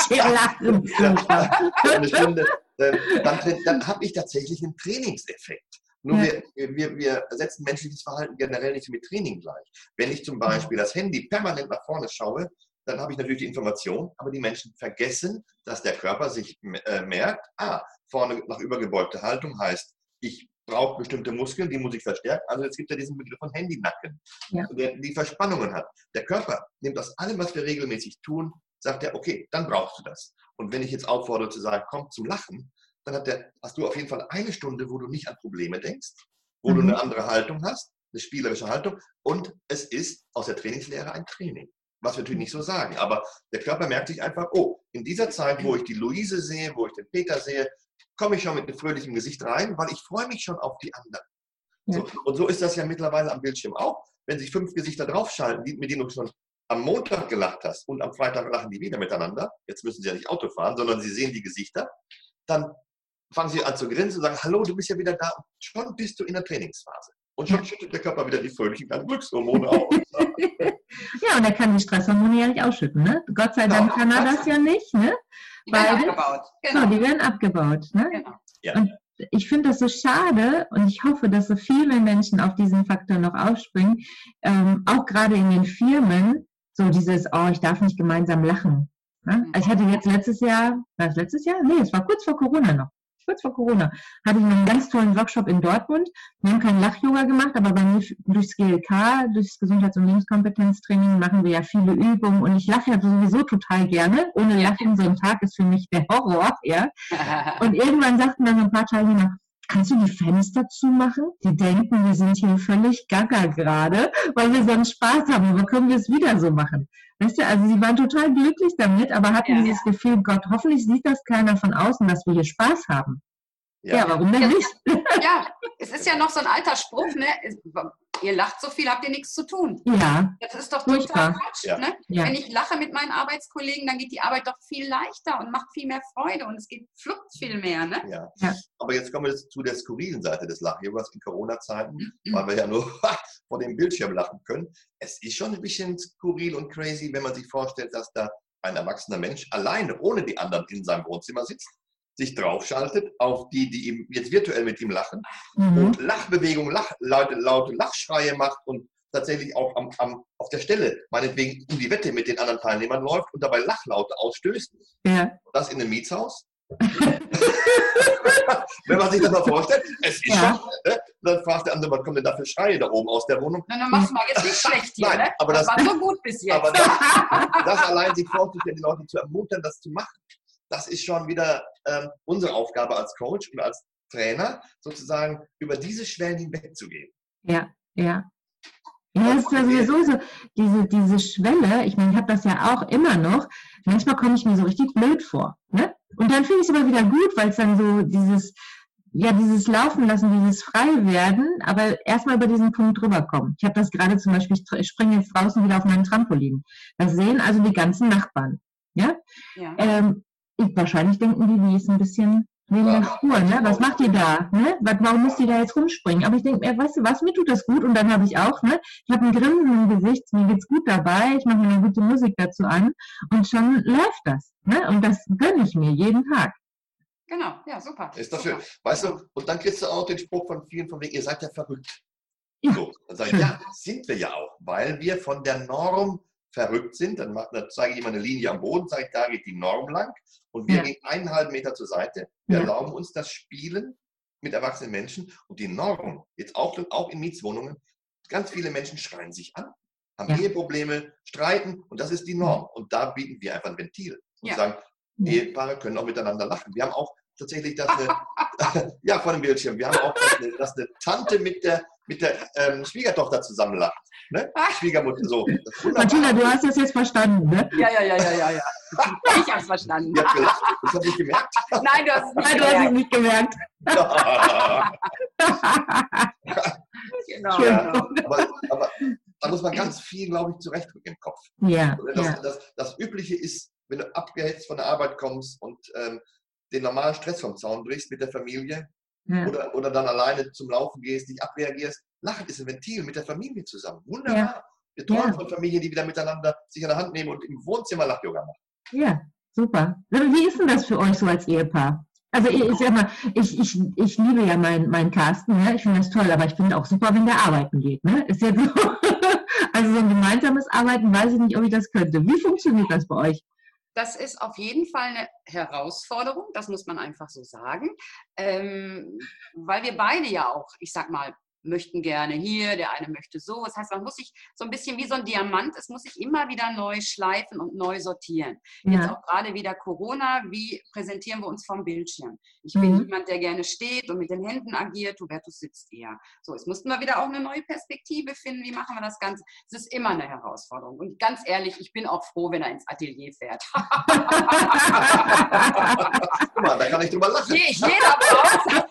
Wir lachen super. eine Stunde, äh, dann, dann habe ich tatsächlich einen Trainingseffekt. Nur Ja. wir, wir, wir setzen menschliches Verhalten generell nicht mit Training gleich. Wenn ich zum Beispiel das Handy permanent nach vorne schaue, dann habe ich natürlich die Information, aber die Menschen vergessen, dass der Körper sich äh, merkt, ah, vorne nach übergebeugte Haltung heißt, ich brauche bestimmte Muskeln, die muss ich verstärken. Also jetzt gibt ja diesen Begriff von Handynacken, Ja. der die Verspannungen hat. Der Körper nimmt aus allem, was wir regelmäßig tun, sagt er, okay, dann brauchst du das. Und wenn ich jetzt auffordere zu sagen, komm zum Lachen, dann hat der, hast du auf jeden Fall eine Stunde, wo du nicht an Probleme denkst, wo du Mhm. eine andere Haltung hast, eine spielerische Haltung und es ist aus der Trainingslehre ein Training. Was wir natürlich nicht so sagen, aber der Körper merkt sich einfach, oh, in dieser Zeit, wo ich die Luise sehe, wo ich den Peter sehe, komme ich schon mit einem fröhlichen Gesicht rein, weil ich freue mich schon auf die anderen. Ja. So, und so ist das ja mittlerweile am Bildschirm auch. Wenn sich fünf Gesichter draufschalten, die, mit denen du schon am Montag gelacht hast und am Freitag lachen die wieder miteinander, jetzt müssen sie ja nicht Auto fahren, sondern sie sehen die Gesichter, dann fangen sie an zu grinsen und sagen, hallo, du bist ja wieder da. Und schon bist du in der Trainingsphase. Und schon schüttet der Körper wieder die fröhlichen Glückshormone aus. Ja, und er kann die Stresshormone ja nicht ausschütten, ne? Gott sei Dank Genau. kann er das ja nicht, ne? Die werden Beide? abgebaut. So, Genau. die werden abgebaut, ne? genau. ich finde das so schade und ich hoffe, dass so viele Menschen auf diesen Faktor noch aufspringen, ähm, auch gerade in den Firmen, so dieses, oh, ich darf nicht gemeinsam lachen. Ne? Also ich hatte jetzt letztes Jahr, war es letztes Jahr? Nee, es war kurz vor Corona noch. Kurz vor Corona hatte ich einen ganz tollen Workshop in Dortmund. Wir haben kein Lach-Yoga gemacht, aber bei mir durchs GLK, durchs Gesundheits- und Lebenskompetenztraining, machen wir ja viele Übungen und ich lache ja sowieso total gerne. Ohne Lachen, so ein Tag ist für mich der Horror, ja. Und irgendwann sagten dann so ein paar Teilnehmer, kannst du die Fenster zumachen? Die denken, wir sind hier völlig gaga gerade, weil wir so einen Spaß haben. Aber können wir es wieder so machen? Weißt du, also sie waren total glücklich damit, aber hatten Ja. dieses Gefühl, Gott, hoffentlich sieht das keiner von außen, dass wir hier Spaß haben. Ja, warum denn Ja. nicht? ja, es ist ja noch so ein alter Spruch, ne? Ihr lacht so viel, habt ihr nichts zu tun. Ja, Das ist doch total Quatsch. Ja. Ne? ja, Wenn ich lache mit meinen Arbeitskollegen, dann geht die Arbeit doch viel leichter und macht viel mehr Freude und es geht fluppt viel mehr. Ne? Ja. Ja. Aber jetzt kommen wir jetzt zu der skurrilen Seite des Lachjogers in Corona-Zeiten, Mhm. weil wir ja nur vor dem Bildschirm lachen können. Es ist schon ein bisschen skurril und crazy, wenn man sich vorstellt, dass da ein erwachsener Mensch alleine, ohne die anderen in seinem Wohnzimmer sitzt, sich draufschaltet auf die, die ihm jetzt virtuell mit ihm lachen mhm. und Lachbewegungen, Lach, laute, laute Lachschreie macht und tatsächlich auch am, am, auf der Stelle, meinetwegen um die Wette mit den anderen Teilnehmern läuft und dabei Lachlaute ausstößt. ja, Das in einem Mietshaus. Wenn man sich das mal vorstellt, es ist Ja. schon, ne? dann fragt der andere, was kommt denn da für Schreie da oben aus der Wohnung? Na, dann machst du mal jetzt nicht schlecht hier, Nein, ne? aber das- war so gut bis jetzt. Aber das, das allein sich vorzustellen, die Leute zu ermuntern, das zu machen, das ist schon wieder ähm, unsere Aufgabe als Coach und als Trainer, sozusagen über diese Schwellen hinwegzugehen. Ja, ja. Ja, es ist ja sowieso so, diese, diese Schwelle, ich meine, ich habe das ja auch immer noch, manchmal komme ich mir so richtig blöd vor. Ne? Und dann finde ich es aber wieder gut, weil es dann so dieses, ja, dieses Laufen lassen, dieses Freiwerden, aber erstmal über diesen Punkt drüber kommen. Ich habe das gerade zum Beispiel, ich springe jetzt draußen wieder auf meinen Trampolin. Das sehen also die ganzen Nachbarn. Ja? ja. Ähm, ich, wahrscheinlich denken die, die ist ein bisschen neben der. Spur, ne? Was macht die da? Ne? Was, warum muss die da jetzt rumspringen? Aber ich denke mir, weißt du was, mir tut das gut und dann habe ich auch, ne? Ich habe ein Grinsen im Gesicht, mir geht's gut dabei, ich mache mir eine gute Musik dazu an und schon läuft das. Ne? Und das gönne ich mir jeden Tag. Genau, ja, super. Ist doch schön. super. Weißt du, und dann kriegst du auch den Spruch von vielen von wegen, ihr seid ja verrückt. Ja, So, dann sage ich, ja, sind wir ja auch, weil wir von der Norm verrückt sind. Dann, macht, dann zeige ich immer eine Linie am Boden, sage ich, da geht die Norm lang und wir Ja. gehen einen halben Meter zur Seite. Wir Ja. erlauben uns das Spielen mit erwachsenen Menschen und die Norm, jetzt auch, auch in Mietswohnungen, ganz viele Menschen schreien sich an, haben Ja. Eheprobleme, streiten und das ist die Norm. Und da bieten wir einfach ein Ventil und sagen. Ehepaare können auch miteinander lachen. Wir haben auch tatsächlich das eine, ja, vor dem Bildschirm, wir haben auch das eine, das eine Tante mit der, mit der ähm, Schwiegertochter zusammen lacht. Ne? Schwiegermutter, so. Martina, du hast das jetzt verstanden, ne? Ja, ja, ja, ja, ja, ja. Ich hab's verstanden. Die hat gelacht, das habe ich gemerkt. Nein, du hast es nicht Nein, du hast es gemerkt. nicht gemerkt. Genau. Ja. aber, aber da muss man ganz viel, glaube ich, zurechtrücken im Kopf. ja, Das, ja, das, das Übliche ist, wenn du abgehetzt von der Arbeit kommst und ähm, den normalen Stress vom Zaun brichst mit der Familie ja. oder, oder dann alleine zum Laufen gehst, dich abreagierst. Lachen ist ein Ventil mit der Familie zusammen. Wunderbar. Wir träumen Ja. von Familien, die wieder miteinander sich an der Hand nehmen und im Wohnzimmer Lach-Yoga machen. Ja, super. Wie ist denn das für euch so als Ehepaar? Also ich, ich sag mal, ich, ich, ich liebe ja meinen meinen Carsten, ne? ich finde das toll, aber ich finde auch super, wenn der arbeiten geht. Ne? Ist jetzt so, also so ein gemeinsames Arbeiten, weiß ich nicht, ob ich das könnte. Wie funktioniert das bei euch? Das ist auf jeden Fall eine Herausforderung, das muss man einfach so sagen, ähm, weil wir beide ja auch, ich sag mal, möchten gerne hier, der eine möchte so. Das heißt, man muss sich so ein bisschen wie so ein Diamant, es muss sich immer wieder neu schleifen und neu sortieren. Jetzt Ja, auch gerade wieder Corona, wie präsentieren wir uns vom Bildschirm? Ich bin Mhm. jemand, der gerne steht und mit den Händen agiert, Hubertus sitzt eher. So, jetzt mussten wir wieder auch eine neue Perspektive finden, wie machen wir das Ganze? Es ist immer eine Herausforderung. Und ganz ehrlich, ich bin auch froh, wenn er ins Atelier fährt. Guck mal, da kann ich drüber lachen. Je- jeder, braucht,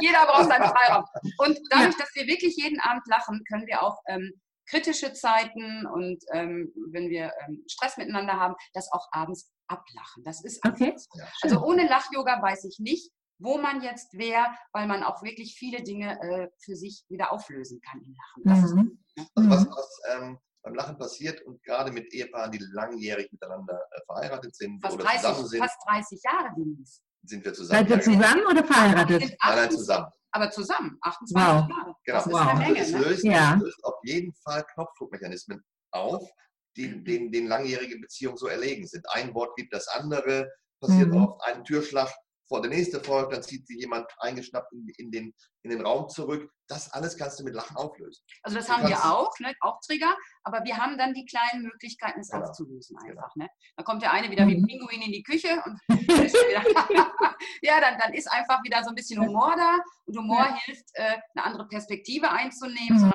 jeder braucht seinen Freiraum. Und dadurch, dass wir wirklich jeden Abend lachen, können wir auch ähm, kritische Zeiten und ähm, wenn wir ähm, Stress miteinander haben, das auch abends ablachen. Das ist Okay. Ja. Also ohne Lach-Yoga weiß ich nicht, wo man jetzt wäre, weil man auch wirklich viele Dinge äh, für sich wieder auflösen kann im Lachen. Das ist, Mhm. Also was, Mhm. was ähm, beim Lachen passiert und gerade mit Ehepaaren, die langjährig miteinander äh, verheiratet sind fast, oder zusammen 30, sind, fast 30 Jahre, Denise. Sind wir zusammen. Seid ihr Ja, genau. zusammen oder verheiratet? Nein, nein, 28 zusammen. Aber zusammen, 28 Wow. Jahre. Genau. Das ist Wow. eine Also Menge. es, Ne? löst, Ja. es löst auf jeden Fall Knopfdruckmechanismen auf, die Mhm. den, den langjährige Beziehungen so erlegen sind. Ein Wort gibt das andere, passiert Mhm. oft, ein Türschlag vor der nächste folgt, dann zieht sich jemand eingeschnappt in, in, den, in den Raum zurück. Das alles kannst du mit Lachen auflösen. Also das Du haben wir auch, ne? auch Trigger, aber wir haben dann die kleinen Möglichkeiten, es Genau. aufzulösen Genau. einfach. Ne? Dann kommt der eine wieder wie ein Mhm. Pinguin in die Küche und ist wieder, ja, dann, dann ist einfach wieder so ein bisschen Humor da und Humor Ja. hilft, äh, eine andere Perspektive einzunehmen. Mhm. So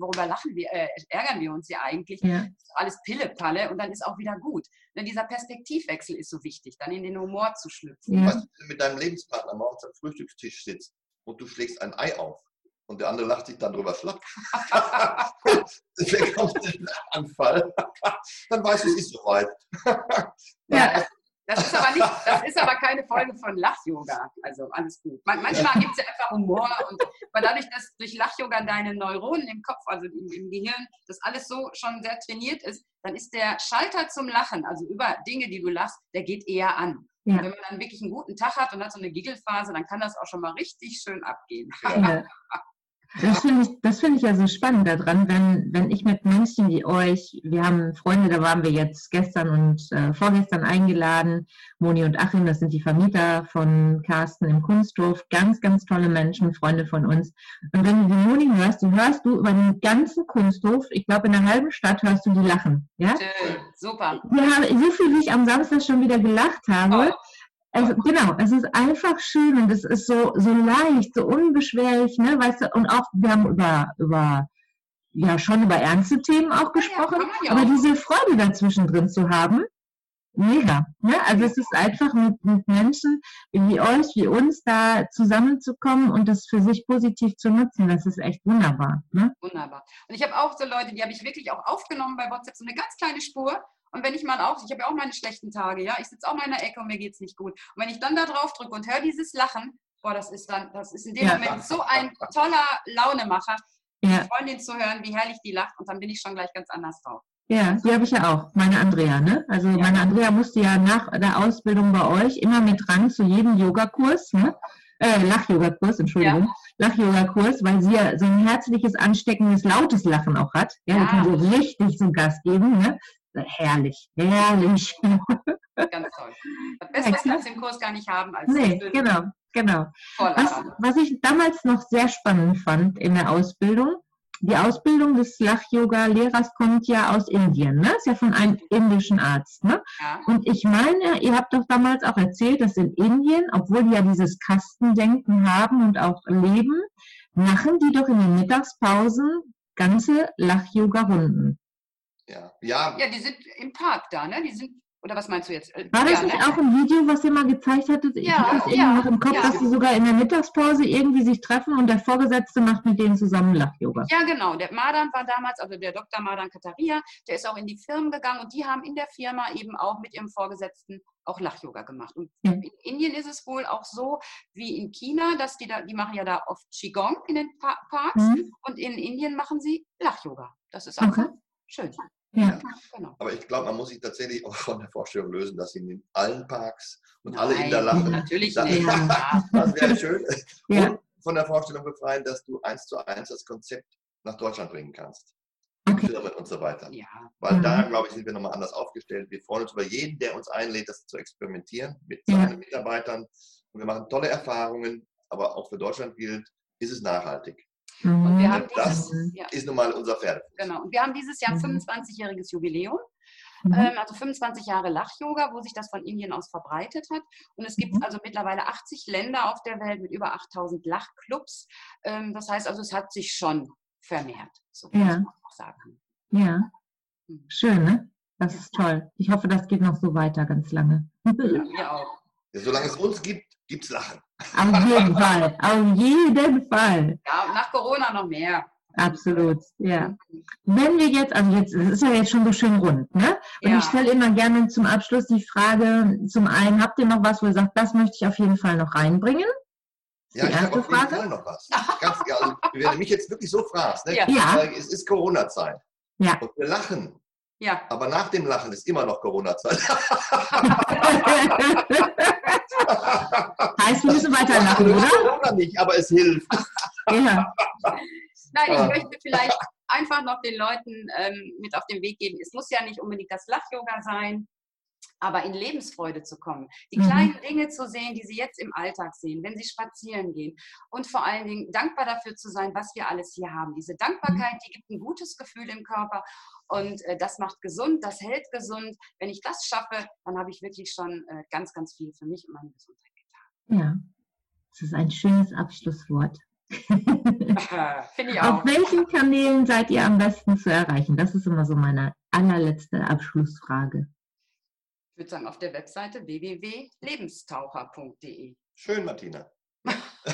worüber lachen wir, äh, ärgern wir uns ja eigentlich? Ja. alles Pille-Palle und dann ist auch wieder gut. Denn dieser Perspektivwechsel ist so wichtig, dann in den Humor zu schlüpfen. Ja. Weißt du, wenn du mit deinem Lebenspartner morgens am Frühstückstisch sitzt und du schlägst ein Ei auf und der andere lacht sich dann drüber schlapp, dann kommt ein Anfall, dann weißt du, es ist soweit. Ja. Das ist aber nicht, das ist aber keine Folge von Lach-Yoga. Also alles gut. Man, manchmal gibt es ja einfach Humor und aber dadurch, dass durch Lach-Yoga deine Neuronen im Kopf, also im, im Gehirn, das alles so schon sehr trainiert ist, dann ist der Schalter zum Lachen, also über Dinge, die du lachst, der geht eher an. Ja. Wenn man dann wirklich einen guten Tag hat und hat so eine Giggelphase, dann kann das auch schon mal richtig schön abgehen. Ja. Das finde ich, das finde ich ja so spannend daran, wenn, wenn ich mit Menschen wie euch, wir haben Freunde, da waren wir jetzt gestern und äh, vorgestern eingeladen, Moni und Achim, das sind die Vermieter von Carsten im Kunsthof, ganz, ganz tolle Menschen, Freunde von uns. Und wenn du die Moni hörst, du hörst du über den ganzen Kunsthof, ich glaube in einer halben Stadt hörst du die lachen. Ja? Schön, super. Wir haben, so viel wie ich am Samstag schon wieder gelacht habe. Oh. Es, genau, es ist einfach schön und es ist so, so leicht, so unbeschwerlich, ne, weißt du, und auch, wir haben über, über, ja, schon über ernste Themen auch gesprochen, ja aber auch. diese Freude dazwischen drin zu haben, mega, ne, also es ist einfach mit, mit Menschen wie euch, wie uns da zusammenzukommen und das für sich positiv zu nutzen, das ist echt wunderbar, ne. Wunderbar. Und ich habe auch so Leute, die habe ich wirklich auch aufgenommen bei WhatsApp, so eine ganz kleine Spur. Und wenn ich mal auch, ich habe ja auch meine schlechten Tage, ja, ich sitze auch mal in der Ecke und mir geht es nicht gut. Und wenn ich dann da drauf drücke und höre dieses Lachen, boah, das ist dann, das ist in dem Ja. Moment so ein toller Launemacher, Ja, die Freundin zu hören, wie herrlich die lacht und dann bin ich schon gleich ganz anders drauf. Ja, die habe ich ja auch, meine Andrea, ne? Also meine Andrea musste ja nach der Ausbildung bei euch immer mit ran zu jedem Yogakurs, ne? Äh, Lach-Yoga-Kurs, Entschuldigung, Lach-Yoga-Kurs, weil sie ja so ein herzliches, ansteckendes, lautes Lachen auch hat. Ja, die Ja. kann so richtig so Gas geben, ne? Herrlich, herrlich. Ganz toll. Das Besseres kannst du im Kurs gar nicht haben als nee, genau, genau. Was, was ich damals noch sehr spannend fand in der Ausbildung, die Ausbildung des Lach-Yoga-Lehrers kommt ja aus Indien, ne? Ist ja von einem indischen Arzt, ne? Ja. Und ich meine, ihr habt doch damals auch erzählt, dass in Indien, obwohl die ja dieses Kastendenken haben und auch leben, machen die doch in den Mittagspausen ganze Lach-Yoga-Runden. Ja, ja, ja, die sind im Park da, ne? Die sind, oder was meinst du jetzt? Äh, War das ja, nicht ne? auch ein Video, was ihr mal gezeigt hattet? Ich Ja, habe das irgendwie ja, noch im Kopf, ja. dass die sogar in der Mittagspause irgendwie sich treffen und der Vorgesetzte macht mit denen zusammen Lach-Yoga. Ja, genau. Der Madan war damals, also der Dr. Madan Kataria, der ist auch in die Firmen gegangen und die haben in der Firma eben auch mit ihrem Vorgesetzten auch Lach-Yoga gemacht. Und Ja. in Indien ist es wohl auch so wie in China, dass die da, die machen ja da oft Qigong in den pa Parks Mhm. und in Indien machen sie Lach-Yoga. Das ist einfach Okay. schön. Ja. Genau. aber ich glaube, man muss sich tatsächlich auch von der Vorstellung lösen, dass sie in allen Parks und alle in der Nein, lachen. Natürlich Das- nicht. Ja. Das wäre schön. Ja. Und von der Vorstellung befreien, dass du eins zu eins das Konzept nach Deutschland bringen kannst. Okay. Firmen und so weiter. ja. Weil Mhm. da, glaube ich, sind wir nochmal anders aufgestellt. Wir freuen uns über jeden, der uns einlädt, das zu experimentieren mit Ja. seinen Mitarbeitern. Und wir machen tolle Erfahrungen, aber auch für Deutschland gilt, ist es nachhaltig. Und wir Mhm. haben Das dieses, ja, ist nun mal unser Pferd. genau. Und wir haben dieses Jahr Mhm. 25-jähriges Jubiläum. Mhm. ähm, also 25 Jahre Lach-Yoga, wo sich das von Indien aus verbreitet hat. Und es gibt Mhm. also mittlerweile 80 Länder auf der Welt mit über 8000 Lachclubs. Ähm, das heißt also, es hat sich schon vermehrt, so Ja. muss man auch sagen. Ja, Mhm. schön, ne? Das ist toll. Ich hoffe, das geht noch so weiter, ganz lange. Ja, wir auch. Ja, solange es uns gibt, gibt es Lachen. Auf jeden Fall, auf jeden Fall. Ja, und nach Corona noch mehr. Absolut, ja. Wenn wir jetzt, also jetzt, es ist ja jetzt schon so schön rund, ne? Und Ja. ich stelle immer gerne zum Abschluss die Frage, zum einen, habt ihr noch was, wo ihr sagt, das möchte ich auf jeden Fall noch reinbringen? Ja, Die ich habe auf jeden Frage? Fall noch was. Ganz, also, wenn du mich jetzt wirklich so fragst, ne? Ja. Ja. es ist Corona-Zeit. Ja. Und wir lachen. Ja, Aber nach dem Lachen ist immer noch Corona-Zeit. heißt, wir müssen weiter lachen, oder? Corona nicht, aber es hilft. Ja. Nein, ich möchte vielleicht einfach noch den Leuten ähm, mit auf den Weg geben. Es muss ja nicht unbedingt das Lach-Yoga sein, aber in Lebensfreude zu kommen. Die Mhm. kleinen Dinge zu sehen, die sie jetzt im Alltag sehen, wenn sie spazieren gehen. Und vor allen Dingen dankbar dafür zu sein, was wir alles hier haben. Diese Dankbarkeit, die gibt ein gutes Gefühl im Körper und äh, das macht gesund, das hält gesund. Wenn ich das schaffe, dann habe ich wirklich schon äh, ganz, ganz viel für mich und meine Gesundheit Ja, das ist ein schönes Abschlusswort. getan. Finde ich auch. Auf welchen Kanälen seid ihr am besten zu erreichen? Das ist immer so meine allerletzte Abschlussfrage. Ich würde sagen, auf der Webseite www.lebenstaucher.de. Schön, Martina. Sind-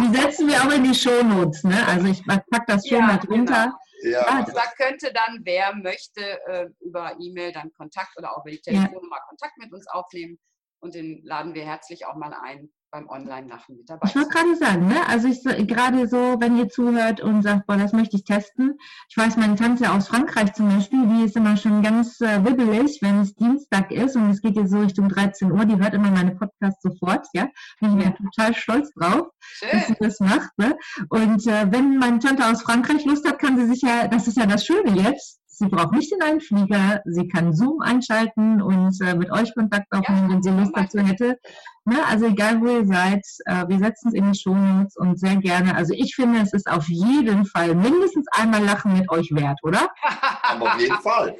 Die setzen wir auch in die Shownotes, ne? Also ich pack das schön Ja, mal drunter. ja, Also da könnte dann, wer möchte, äh, über E-Mail dann Kontakt oder auch über die Ja. Telefonnummer Kontakt mit uns aufnehmen. Und den laden wir herzlich auch mal ein, beim Online-Lachen mit dabei Ich wollte gerade sagen, ne? also ich gerade so, wenn ihr zuhört und sagt, boah, das möchte ich testen. Ich weiß, meine Tante aus Frankreich zum Beispiel, die ist immer schon ganz äh, wibbelig, wenn es Dienstag ist und es geht jetzt so Richtung 13 Uhr, die hört immer meine Podcasts sofort, ja. Bin ich ja. total stolz drauf, Schön. dass sie das macht. Ne? Und äh, wenn meine Tante aus Frankreich Lust hat, kann sie sich ja, das ist ja das Schöne jetzt, Sie braucht nicht in einen Flieger. Sie kann Zoom einschalten und äh, mit euch Kontakt aufnehmen, ja, wenn sie Lust dazu hätte. Ne? Also egal, wo ihr seid, äh, wir setzen es in die Show Notes und sehr gerne. Also ich finde, es ist auf jeden Fall mindestens einmal Lachen mit euch wert, oder? auf jeden Fall.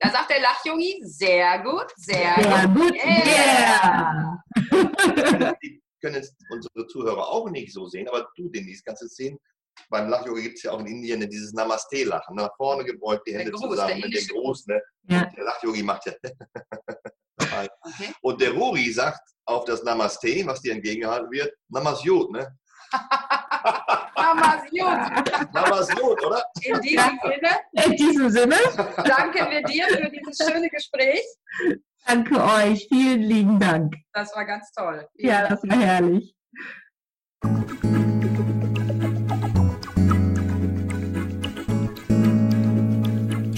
Da sagt der Lachjungi, sehr gut, sehr, sehr gut. gut. Yeah. yeah. Die können jetzt unsere Zuhörer auch nicht so sehen, aber du, Denise, kannst es sehen beim Lachyoga gibt es ja auch in Indien dieses Namaste-Lachen. Nach vorne gebeugt, die Hände Gruß, zusammen mit dem Gruß. Ne? Ja. Der Lachyogi macht ja. okay. Und der Ruri sagt auf das Namaste, was dir entgegengehalten wird, Namasyot, ne? Namasyot. Namasyot, oder? In diesem Sinne. In diesem Sinne. Danken wir dir für dieses schöne Gespräch. Danke euch. Vielen lieben Dank. Das war ganz toll. Vielen ja, das war herrlich.